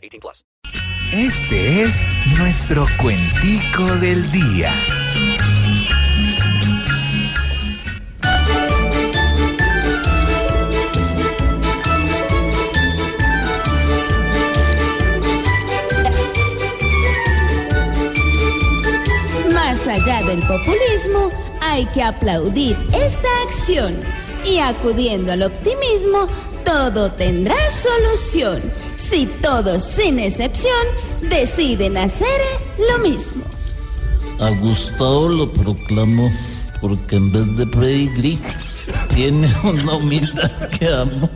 18 plus. Este es nuestro cuentico del día. Más allá del populismo, hay que aplaudir esta acción y acudiendo al optimismo, todo tendrá solución. Si todos, sin excepción, deciden hacer lo mismo. A Gustavo lo proclamo porque en vez de pedigrí tiene una humildad que amo.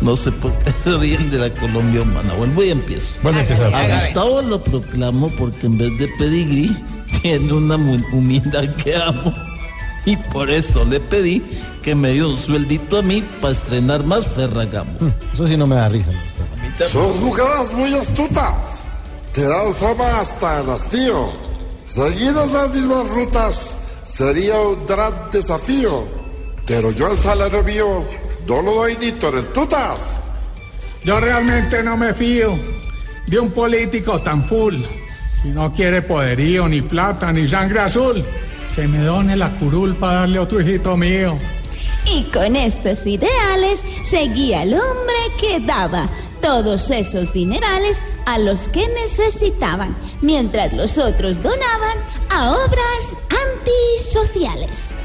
No sé por qué se ríen de la Colombia humana. Vuelvo y empiezo. Bueno, empezar. A Gustavo lo proclamo porque en vez de pedigrí tiene una humildad que amo. Y por eso le pedí que me dio un sueldito a mí para estrenar más Ferragamo. Eso sí no me da risa. Son jugadas muy astutas. Te dan fama hasta el hastío. Seguir esas mismas rutas sería un gran desafío. Pero yo el salario mío no lo doy ni tutas. Yo realmente no me fío de un político tan full. Si no quiere poderío, ni plata, ni sangre azul, que me done la curul para darle otro hijito mío. Y con estos ideales seguía el hombre que daba todos esos dinerales a los que necesitaban, mientras los otros donaban a obras antisociales.